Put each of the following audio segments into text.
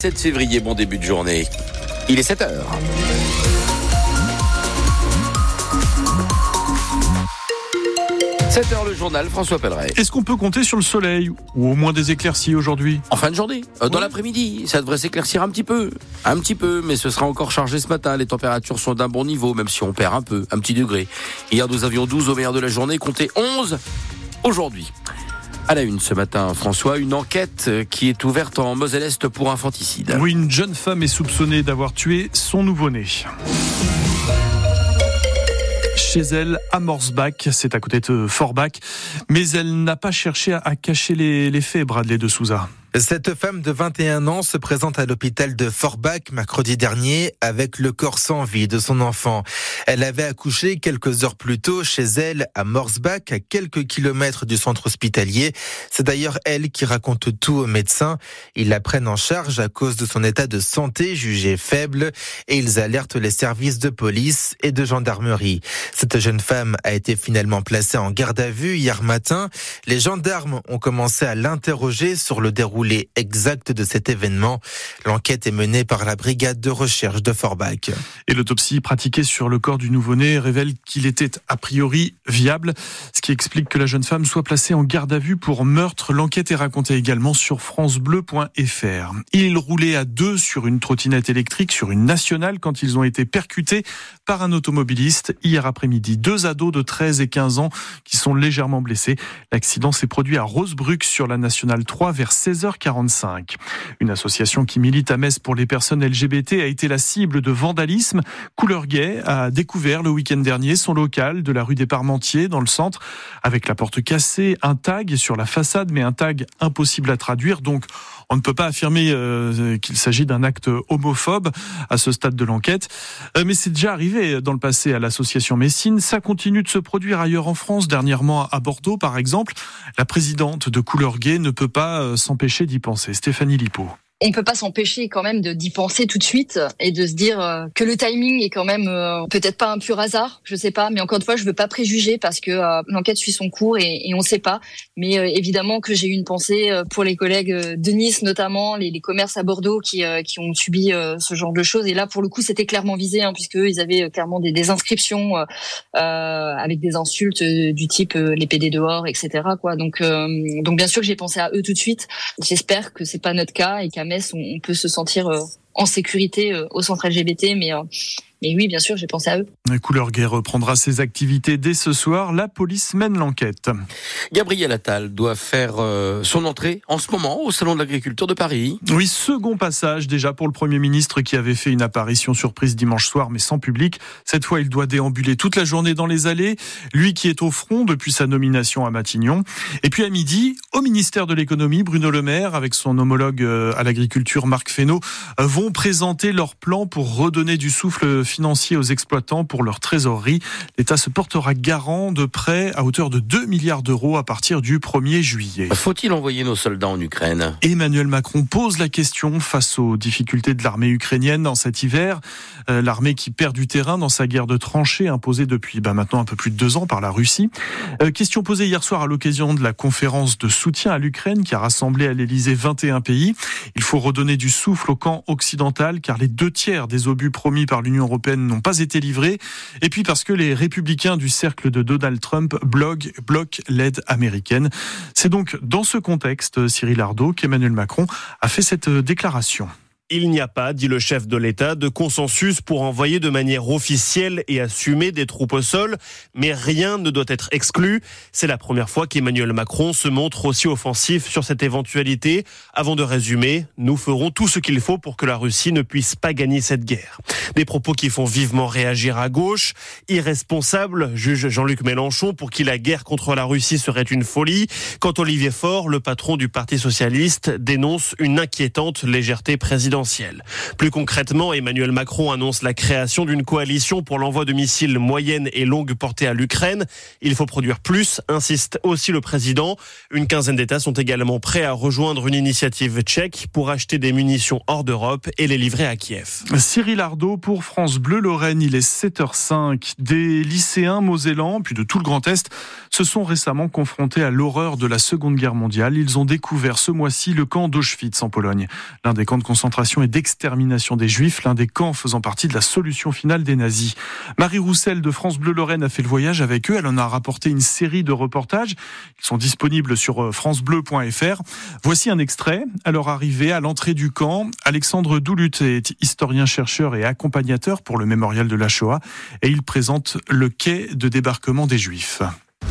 7 février, bon début de journée. Il est 7 heures. « 7 heures le journal, François Pelleret. Est-ce qu'on peut compter sur le soleil ou au moins des éclaircies aujourd'hui? En fin de journée, euh, dans Oui. l'après-midi, ça devrait s'éclaircir un petit peu. Un petit peu, mais ce sera encore chargé ce matin. Les températures sont d'un bon niveau, même si on perd un peu, un petit degré. Hier, nous avions 12 au meilleur de la journée, comptez 11 aujourd'hui. À la une ce matin, François, une enquête euh, qui est ouverte en Moselle-Est pour infanticide. Oui, une jeune femme est soupçonnée d'avoir tué son nouveau-né. Chez elle, à Morsbach, c'est à côté de Forbach, mais elle n'a pas cherché à- cacher les, les faits, Bradley de Souza. Cette femme de 21 ans se présente à l'hôpital de Forbach mercredi dernier avec le corps sans vie de son enfant. Elle avait accouché quelques heures plus tôt chez elle à Morsbach, à quelques kilomètres du centre hospitalier. C'est d'ailleurs elle qui raconte tout aux médecins. Ils la prennent en charge à cause de son état de santé jugé faible et ils alertent les services de police et de gendarmerie. Cette jeune femme a été finalement placée en garde à vue hier matin. Les gendarmes ont commencé à l'interroger sur le déroulé exact de cet événement. L'enquête est menée par la brigade de recherche de Forbach. Et l'autopsie pratiquée sur le corps du nouveau-né révèle qu'il était a priori viable, ce qui explique que la jeune femme soit placée en garde à vue pour meurtre. L'enquête est racontée également sur francebleu.fr. Ils roulaient à deux sur une trottinette électrique sur une nationale quand ils ont été percutés par un automobiliste hier après-midi. Deux ados de 13 et 15 ans qui sont légèrement blessés. L'accident s'est produit à Rosebruck sur la nationale 3 vers 16h45. Une association qui milite à Metz pour les personnes LGBT a été la cible de vandalisme. Couleur Gay a découvert le week-end dernier son local de la rue des Parmentiers dans le centre avec la porte cassée, un tag sur la façade mais un tag impossible à traduire donc on ne peut pas affirmer euh, qu'il s'agit d'un acte homophobe à ce stade de l'enquête. Euh, mais c'est déjà arrivé dans le passé à l'association Messine. Ça continue de se produire ailleurs en France, dernièrement à Bordeaux par exemple. La présidente de Couleur Gay ne peut pas euh, s'empêcher d'y penser. Stéphanie Lipo. On peut pas s'empêcher quand même de d'y penser tout de suite et de se dire euh, que le timing est quand même euh, peut-être pas un pur hasard, je sais pas, mais encore une fois, je veux pas préjuger parce que euh, l'enquête suit son cours et, et on sait pas. Mais évidemment que j'ai eu une pensée pour les collègues de Nice notamment, les, les commerces à Bordeaux qui qui ont subi ce genre de choses. Et là, pour le coup, c'était clairement visé hein, puisque ils avaient clairement des, des inscriptions euh, avec des insultes du type euh, les PD dehors, etc. Quoi. Donc euh, donc bien sûr que j'ai pensé à eux tout de suite. J'espère que c'est pas notre cas et qu'à On, on peut se sentir euh, en sécurité euh, au centre LGBT, mais euh, mais oui, bien sûr, j'ai pensé à eux. La Couleur Gay reprendra ses activités dès ce soir. La police mène l'enquête. Gabriel Attal doit faire euh, son entrée en ce moment au Salon de l'Agriculture de Paris. Oui, second passage déjà pour le Premier ministre qui avait fait une apparition surprise dimanche soir mais sans public. Cette fois, il doit déambuler toute la journée dans les allées. Lui qui est au front depuis sa nomination à Matignon. Et puis à midi, au ministère de l'économie, Bruno Le Maire avec son homologue euh, à l'agriculture Marc Fesneau euh, vont présenter leur plan pour redonner du souffle financier aux exploitants pour leur trésorerie. L'État se portera garant de prêts à hauteur de 2 milliards d'euros à partir du 1er juillet. Faut-il envoyer nos soldats en Ukraine? Emmanuel Macron pose la question face aux difficultés de l'armée ukrainienne dans cet hiver. Euh, l'armée qui perd du terrain dans sa guerre de tranchées imposée depuis bah, maintenant un peu plus de deux ans par la Russie. Euh, question posée hier soir à l'occasion de la conférence de soutien à l'Ukraine qui a rassemblé à l'Elysée 21 pays. Il faut redonner du souffle au camp occidental car les deux tiers des obus promis par l'Union européenne n'ont pas été livrés. Et puis parce que les républicains du cercle de Donald Trump bloquent, bloquent l'aide américaine. C'est donc dans ce contexte, Cyril Ardo, qu'Emmanuel Macron a fait cette déclaration. Il n'y a pas, dit le chef de l'État, de consensus pour envoyer de manière officielle et assumée des troupes au sol, mais rien ne doit être exclu. C'est la première fois qu'Emmanuel Macron se montre aussi offensif sur cette éventualité. Avant de résumer, nous ferons tout ce qu'il faut pour que la Russie ne puisse pas gagner cette guerre. Des propos qui font vivement réagir à gauche. Irresponsable, juge Jean-Luc Mélenchon, pour qui la guerre contre la Russie serait une folie. Quand Olivier Faure, le patron du Parti socialiste, dénonce une inquiétante légèreté présidentielle. Plus concrètement, Emmanuel Macron annonce la création d'une coalition pour l'envoi de missiles moyenne et longue portée à l'Ukraine. Il faut produire plus, insiste aussi le président. Une quinzaine d'États sont également prêts à rejoindre une initiative tchèque pour acheter des munitions hors d'Europe et les livrer à Kiev. Cyril Ardo pour France Bleu Lorraine, il est 7h05. Des lycéens mosellans, puis de tout le Grand Est, se sont récemment confrontés à l'horreur de la Seconde Guerre mondiale. Ils ont découvert ce mois-ci le camp d'Auschwitz en Pologne, l'un des camps de concentration et d'extermination des Juifs, l'un des camps faisant partie de la solution finale des nazis. Marie Roussel de France Bleu Lorraine a fait le voyage avec eux. Elle en a rapporté une série de reportages. Ils sont disponibles sur euh, francebleu.fr. Voici un extrait. À leur arrivée à l'entrée du camp, Alexandre Doulut est historien, chercheur et accompagnateur pour le mémorial de la Shoah et il présente le quai de débarquement des Juifs.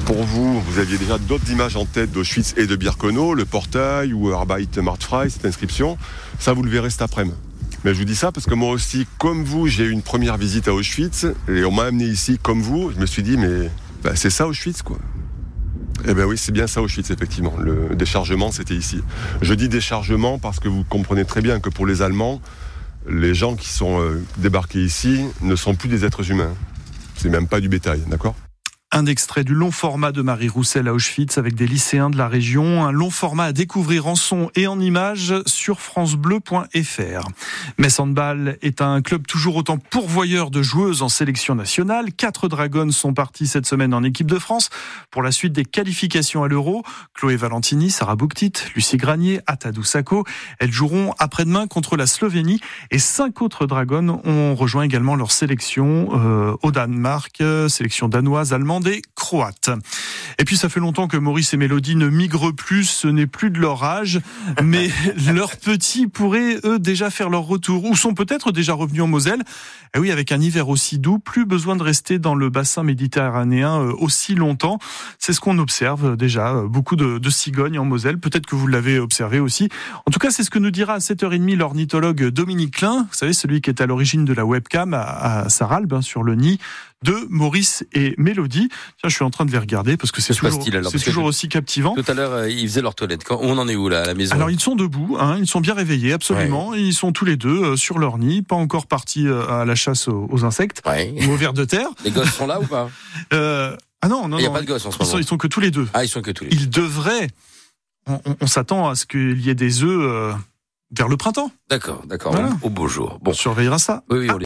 Pour vous, vous aviez déjà d'autres images en tête d'Auschwitz et de Birkenau, le portail ou Arbeit macht frei, cette inscription. Ça, vous le verrez cet après-midi. Mais je vous dis ça parce que moi aussi, comme vous, j'ai eu une première visite à Auschwitz et on m'a amené ici comme vous. Je me suis dit, mais bah, c'est ça Auschwitz, quoi. Eh bien oui, c'est bien ça Auschwitz, effectivement. Le déchargement, c'était ici. Je dis déchargement parce que vous comprenez très bien que pour les Allemands, les gens qui sont euh, débarqués ici ne sont plus des êtres humains. C'est même pas du bétail, d'accord? Un extrait du long format de Marie Roussel à Auschwitz avec des lycéens de la région. Un long format à découvrir en son et en images sur francebleu.fr. Metz Handball est un club toujours autant pourvoyeur de joueuses en sélection nationale. Quatre Dragons sont partis cette semaine en équipe de France pour la suite des qualifications à l'Euro. Chloé Valentini, Sarah Bouktit, Lucie Granier, Atadou Sako. Elles joueront après-demain contre la Slovénie et cinq autres Dragons ont rejoint également leur sélection euh, au Danemark, sélection danoise, allemande des croates. Et puis ça fait longtemps que Maurice et Mélodie ne migrent plus, ce n'est plus de leur âge, mais leurs petits pourraient eux déjà faire leur retour ou sont peut-être déjà revenus en Moselle. Et oui, avec un hiver aussi doux, plus besoin de rester dans le bassin méditerranéen euh, aussi longtemps. C'est ce qu'on observe déjà, euh, beaucoup de, de cigognes en Moselle. Peut-être que vous l'avez observé aussi. En tout cas, c'est ce que nous dira à 7h30 l'ornithologue Dominique Klein, vous savez, celui qui est à l'origine de la webcam à, à Saralbe, hein, sur le nid de Maurice et Mélodie. Tiens, je suis en train de les regarder parce que c'est toujours, c'est toujours aussi captivant. Tout à l'heure, euh, ils faisaient leur toilette. Quand, on en est où là à la maison Alors ils sont debout, hein, ils sont bien réveillés, absolument. Ils sont tous les deux euh, sur leur nid, pas encore partis euh, à la chasse aux, insectes Ouais. ou aux vers de terre. Les gosses sont là ou pas Euh, ah non, non, Il n'y a non. pas de gosses en ce Ils sont, moment. ils sont que tous les deux. Ah, ils sont que tous les deux. Ils devraient. On, on- on s'attend à ce qu'il y ait des œufs euh, vers le printemps. D'accord, d'accord. Voilà. Au beau jour. On Bon, surveillera ça. oui, oui, on les